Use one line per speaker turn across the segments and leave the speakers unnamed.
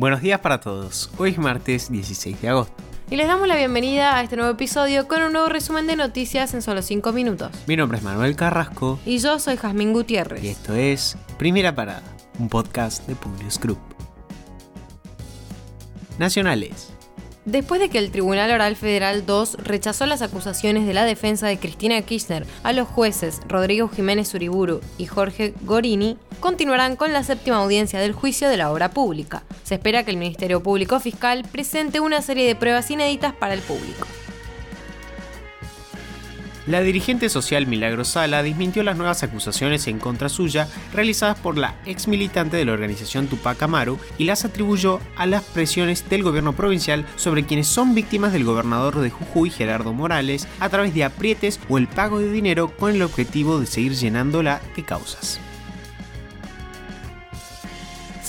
Buenos días para todos. Hoy es martes 16 de agosto.
Y les damos la bienvenida a este nuevo episodio con un nuevo resumen de noticias en solo 5 minutos.
Mi nombre es Manuel Carrasco.
Y yo soy Jazmín Gutiérrez.
Y esto es Primera Parada, un podcast de Publius Group. Nacionales.
Después de que el Tribunal Oral Federal 2 rechazó las acusaciones de la defensa de Cristina Kirchner a los jueces Rodrigo Jiménez Uriburu y Jorge Gorini, continuarán con la séptima audiencia del juicio de la obra pública. Se espera que el Ministerio Público Fiscal presente una serie de pruebas inéditas para el público.
La dirigente social Milagro Sala desmintió las nuevas acusaciones en contra suya realizadas por la ex militante de la organización Tupac Amaru y las atribuyó a las presiones del gobierno provincial sobre quienes son víctimas del gobernador de Jujuy, Gerardo Morales, a través de aprietes o el pago de dinero con el objetivo de seguir llenándola de causas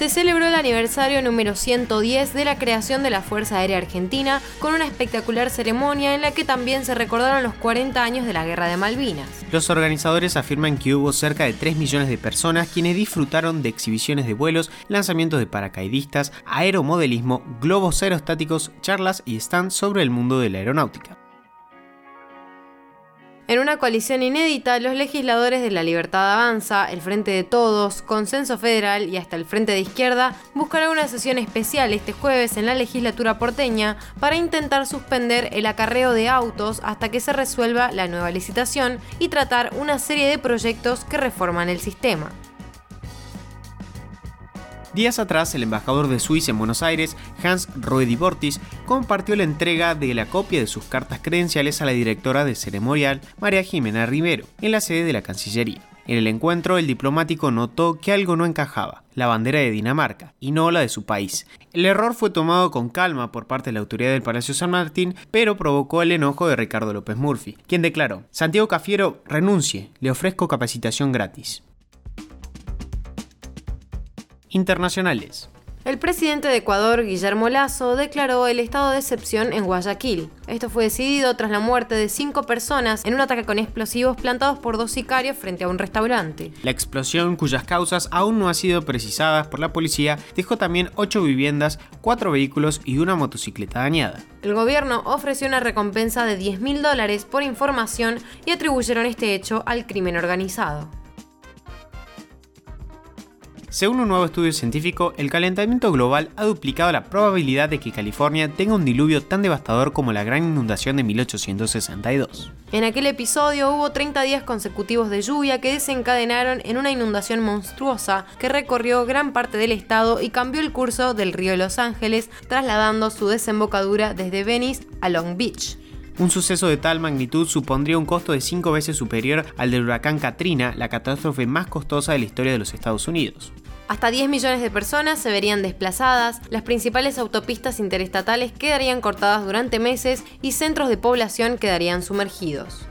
se celebró el aniversario número 110 de la creación de la Fuerza Aérea Argentina con una espectacular ceremonia en la que también se recordaron los 40 años de la Guerra de Malvinas.
Los organizadores afirman que hubo cerca de 3 millones de personas quienes disfrutaron de exhibiciones de vuelos, lanzamientos de paracaidistas, aeromodelismo, globos aerostáticos, charlas y stands sobre el mundo de la aeronáutica.
En una coalición inédita, los legisladores de la Libertad Avanza, el Frente de Todos, Consenso Federal y hasta el Frente de Izquierda buscarán una sesión especial este jueves en la legislatura porteña para intentar suspender el acarreo de autos hasta que se resuelva la nueva licitación y tratar una serie de proyectos que reforman el sistema.
Días atrás, el embajador de Suiza en Buenos Aires, Hans Roedi Bortis, compartió la entrega de la copia de sus cartas credenciales a la directora de ceremonial, María Jimena Rivero, en la sede de la Cancillería. En el encuentro, el diplomático notó que algo no encajaba, la bandera de Dinamarca, y no la de su país. El error fue tomado con calma por parte de la autoridad del Palacio San Martín, pero provocó el enojo de Ricardo López Murphy, quien declaró, Santiago Cafiero, renuncie, le ofrezco capacitación gratis internacionales.
El presidente de Ecuador, Guillermo Lazo, declaró el estado de excepción en Guayaquil. Esto fue decidido tras la muerte de cinco personas en un ataque con explosivos plantados por dos sicarios frente a un restaurante.
La explosión, cuyas causas aún no han sido precisadas por la policía, dejó también ocho viviendas, cuatro vehículos y una motocicleta dañada.
El gobierno ofreció una recompensa de 10 mil dólares por información y atribuyeron este hecho al crimen organizado.
Según un nuevo estudio científico, el calentamiento global ha duplicado la probabilidad de que California tenga un diluvio tan devastador como la gran inundación de 1862.
En aquel episodio hubo 30 días consecutivos de lluvia que desencadenaron en una inundación monstruosa que recorrió gran parte del estado y cambió el curso del río Los Ángeles, trasladando su desembocadura desde Venice a Long Beach.
Un suceso de tal magnitud supondría un costo de 5 veces superior al del huracán Katrina, la catástrofe más costosa de la historia de los Estados Unidos.
Hasta 10 millones de personas se verían desplazadas, las principales autopistas interestatales quedarían cortadas durante meses y centros de población quedarían sumergidos.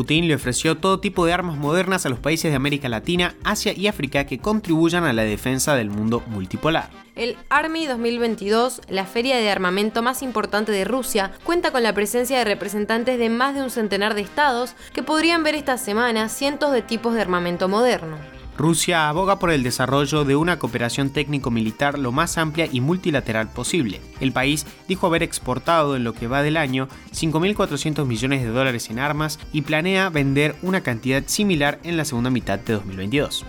Putin le ofreció todo tipo de armas modernas a los países de América Latina, Asia y África que contribuyan a la defensa del mundo multipolar.
El Army 2022, la feria de armamento más importante de Rusia, cuenta con la presencia de representantes de más de un centenar de estados que podrían ver esta semana cientos de tipos de armamento moderno.
Rusia aboga por el desarrollo de una cooperación técnico-militar lo más amplia y multilateral posible. El país dijo haber exportado en lo que va del año 5.400 millones de dólares en armas y planea vender una cantidad similar en la segunda mitad de 2022.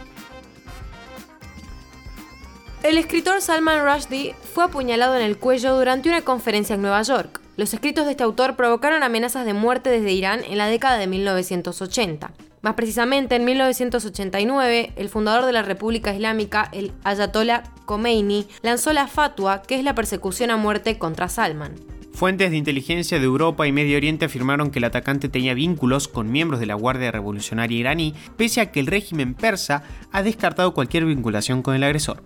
El escritor Salman Rushdie fue apuñalado en el cuello durante una conferencia en Nueva York. Los escritos de este autor provocaron amenazas de muerte desde Irán en la década de 1980. Más precisamente, en 1989, el fundador de la República Islámica, el Ayatollah Khomeini, lanzó la fatwa, que es la persecución a muerte contra Salman.
Fuentes de inteligencia de Europa y Medio Oriente afirmaron que el atacante tenía vínculos con miembros de la Guardia Revolucionaria iraní, pese a que el régimen persa ha descartado cualquier vinculación con el agresor.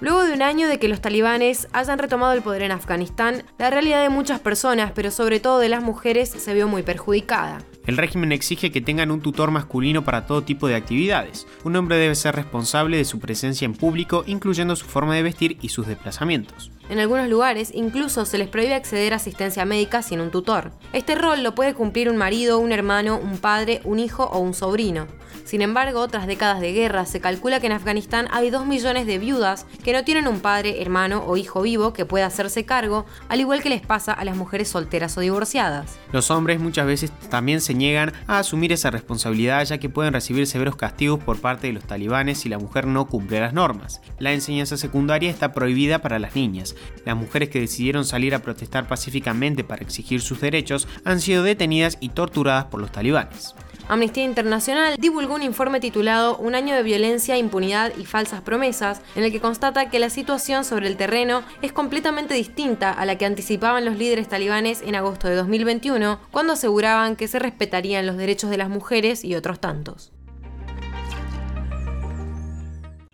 Luego de un año de que los talibanes hayan retomado el poder en Afganistán, la realidad de muchas personas, pero sobre todo de las mujeres, se vio muy perjudicada.
El régimen exige que tengan un tutor masculino para todo tipo de actividades. Un hombre debe ser responsable de su presencia en público, incluyendo su forma de vestir y sus desplazamientos.
En algunos lugares incluso se les prohíbe acceder a asistencia médica sin un tutor. Este rol lo puede cumplir un marido, un hermano, un padre, un hijo o un sobrino. Sin embargo, tras décadas de guerra, se calcula que en Afganistán hay 2 millones de viudas que no tienen un padre, hermano o hijo vivo que pueda hacerse cargo, al igual que les pasa a las mujeres solteras o divorciadas.
Los hombres muchas veces también se niegan a asumir esa responsabilidad ya que pueden recibir severos castigos por parte de los talibanes si la mujer no cumple las normas. La enseñanza secundaria está prohibida para las niñas. Las mujeres que decidieron salir a protestar pacíficamente para exigir sus derechos han sido detenidas y torturadas por los talibanes.
Amnistía Internacional divulgó un informe titulado Un año de violencia, impunidad y falsas promesas, en el que constata que la situación sobre el terreno es completamente distinta a la que anticipaban los líderes talibanes en agosto de 2021, cuando aseguraban que se respetarían los derechos de las mujeres y otros tantos.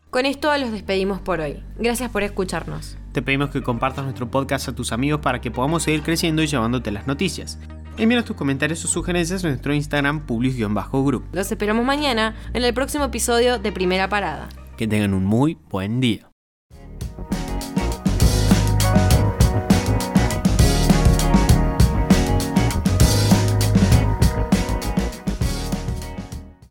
Con esto los despedimos por hoy. Gracias por escucharnos.
Te pedimos que compartas nuestro podcast a tus amigos para que podamos seguir creciendo y llevándote las noticias. Envíanos tus comentarios o sugerencias en nuestro Instagram publius-group.
Los esperamos mañana en el próximo episodio de Primera Parada.
Que tengan un muy buen día.